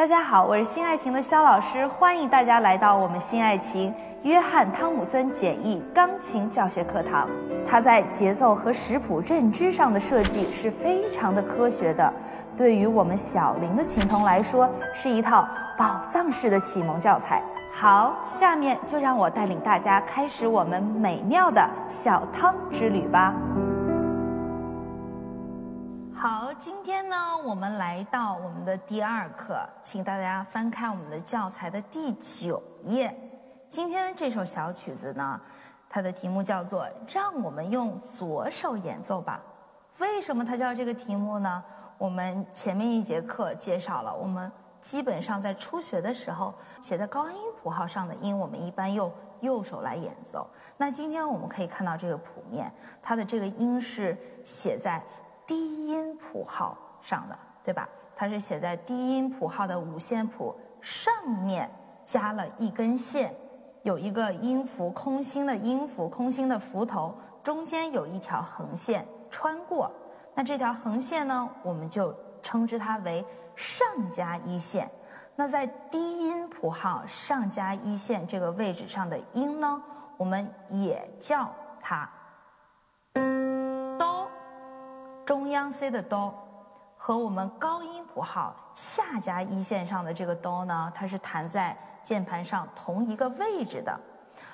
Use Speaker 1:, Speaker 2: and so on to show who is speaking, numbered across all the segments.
Speaker 1: 大家好，我是新爱琴的肖老师，欢迎大家来到我们新爱琴约翰汤姆森简易钢琴教学课堂。它在节奏和识谱认知上的设计是非常的科学的，对于我们小龄的琴童来说，是一套宝藏式的启蒙教材。好，下面就让我带领大家开始我们美妙的小汤之旅吧。好，今天呢，我们来到我们的第二课，请大家翻开我们的教材的第九页。今天这首小曲子呢，它的题目叫做“让我们用左手演奏吧”。为什么它叫这个题目呢？我们前面一节课介绍了，我们基本上在初学的时候写在高音谱号上的音，我们一般用右手来演奏。那今天我们可以看到这个谱面，它的这个音是写在。低音谱号上的，对吧？它是写在低音谱号的五线谱上面，加了一根线，有一个音符空心的音符空心的符头，中间有一条横线穿过。那这条横线呢，我们就称之它为上加一线。那在低音谱号上加一线这个位置上的音呢，我们也叫它。中央 C 的哆和我们高音谱号下加一线上的这个哆呢，它是弹在键盘上同一个位置的。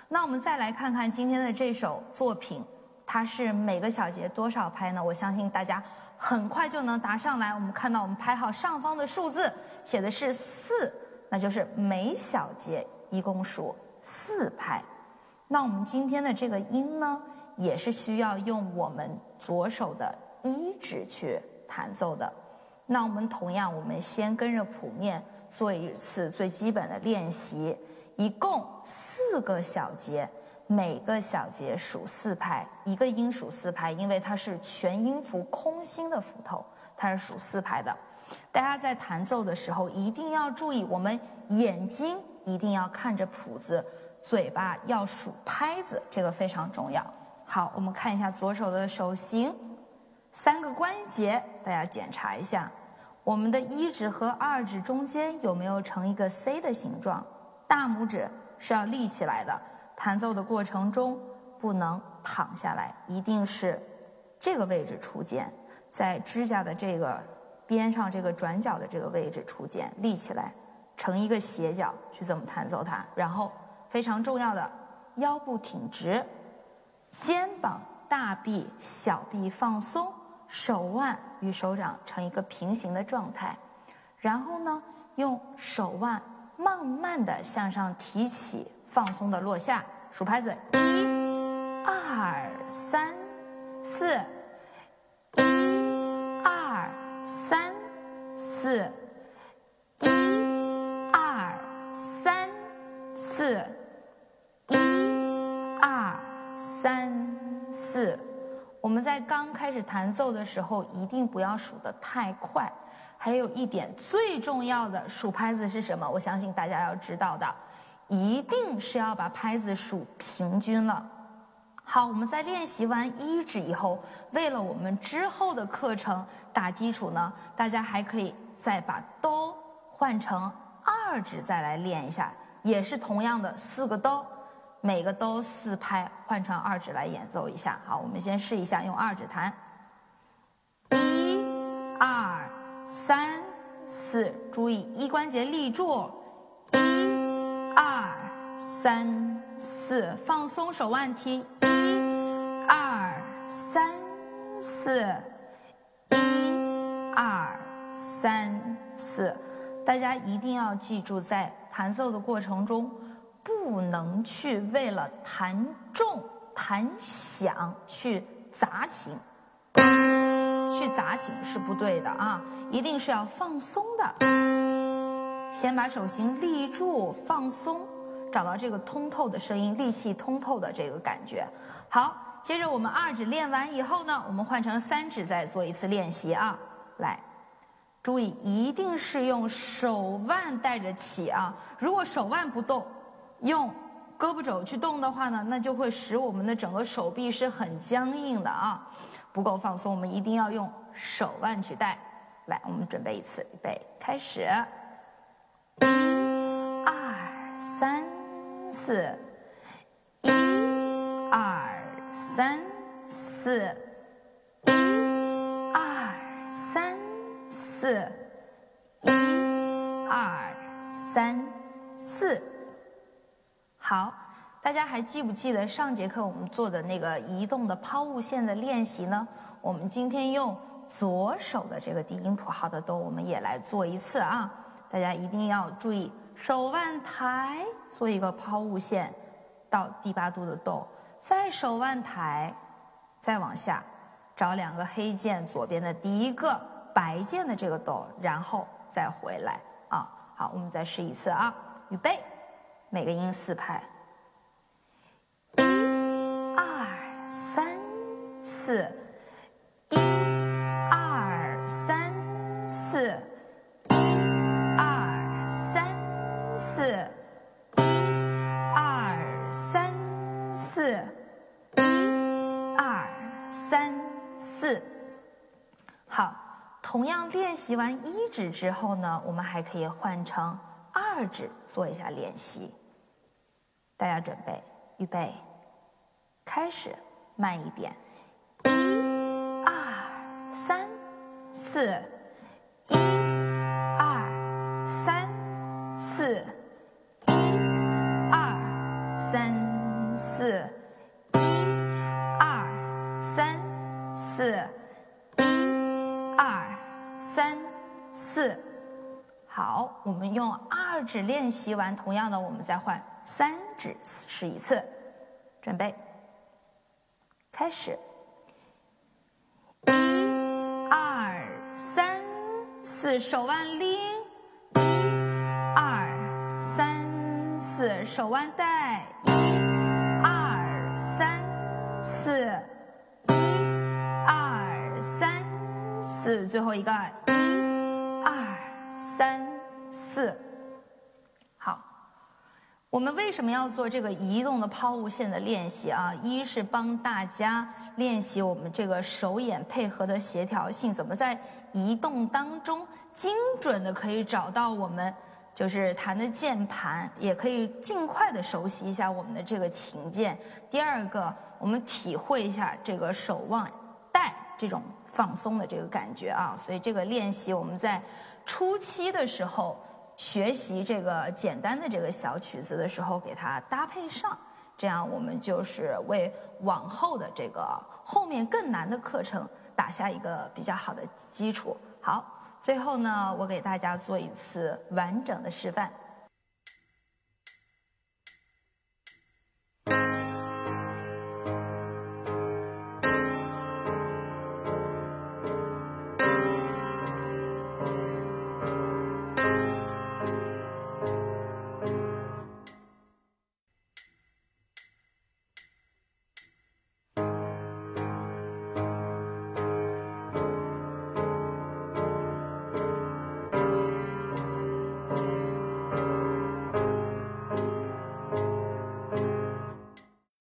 Speaker 1: 那我们再来看看今天的这首作品，它是每个小节多少拍呢？我相信大家很快就能答上来。我们看到我们拍号上方的数字写的是四，那就是每小节一共数四拍。那我们今天的这个音呢，也是需要用我们左手的。一指去弹奏的，那我们同样，我们先跟着谱面做一次最基本的练习，一共四个小节，每个小节数四拍，一个音数四拍，因为它是全音符空心的符头，它是数四拍的。大家在弹奏的时候一定要注意，我们眼睛一定要看着谱子，嘴巴要数拍子，这个非常重要。好，我们看一下左手的手型。三个关节，大家检查一下，我们的一指和二指中间有没有成一个 C 的形状？大拇指是要立起来的，弹奏的过程中不能躺下来，一定是这个位置出键，在指甲的这个边上这个转角的这个位置出键，立起来成一个斜角，去这么弹奏它？然后非常重要的，腰部挺直，肩膀、大臂、小臂放松。手腕与手掌成一个平行的状态，然后呢，用手腕慢慢的向上提起，放松的落下。数拍子：一、二、三、四；一、二、三、四；始弹奏的时候，一定不要数得太快。还有一点最重要的，数拍子是什么？我相信大家要知道的，一定是要把拍子数平均了。好，我们在练习完一指以后，为了我们之后的课程打基础呢，大家还可以再把哆换成二指再来练一下，也是同样的四个哆。每个都四拍，换成二指来演奏一下。好，我们先试一下，用二指弹。一、二、三、四，注意一关节立住。一、二、三、四，放松手腕提。一、二、三、四。一、二、三、四，大家一定要记住，在弹奏的过程中。不能去为了弹重、弹响去砸琴，去砸琴是不对的啊！一定是要放松的，先把手型立住，放松，找到这个通透的声音，力气通透的这个感觉。好，接着我们二指练完以后呢，我们换成三指再做一次练习啊！来，注意一定是用手腕带着起啊！如果手腕不动。用胳膊肘去动的话呢，那就会使我们的整个手臂是很僵硬的啊，不够放松。我们一定要用手腕去带。来，我们准备一次，预备，开始。一、二、三、四，一、二、三、四，一、二、三、四，一、二、三、四。好，大家还记不记得上节课我们做的那个移动的抛物线的练习呢？我们今天用左手的这个低音谱号的哆，我们也来做一次啊！大家一定要注意，手腕抬，做一个抛物线到第八度的哆，再手腕抬，再往下找两个黑键，左边的第一个白键的这个哆，然后再回来啊！好，我们再试一次啊，预备。每个音四拍，四，一、二、三、四，一、二、三、四，一、二、三、四，一、二、三、四。好，同样练习完一指之后呢，我们还可以换成。二指做一下练习，大家准备，预备，开始，慢一点，一、二、三、四，一、二、三、四，一、二、三、四，一、二、三、四，一、二、三、四。好，我们用二指练习完，同样的，我们再换三指试一次。准备，开始，一、二、三、四，手腕拎；一、二、三、四，手腕带；一、二、三、四；一、二、三、四，最后一个，一、二。三四，我们为什么要做这个移动的抛物线的练习啊？一是帮大家练习我们这个手眼配合的协调性，怎么在移动当中精准的可以找到我们就是弹的键盘，也可以尽快的熟悉一下我们的这个琴键。第二个，我们体会一下这个手腕带这种放松的这个感觉啊。所以这个练习我们在。初期的时候，学习这个简单的这个小曲子的时候，给它搭配上，这样我们就是为往后的这个后面更难的课程打下一个比较好的基础。好，最后呢，我给大家做一次完整的示范。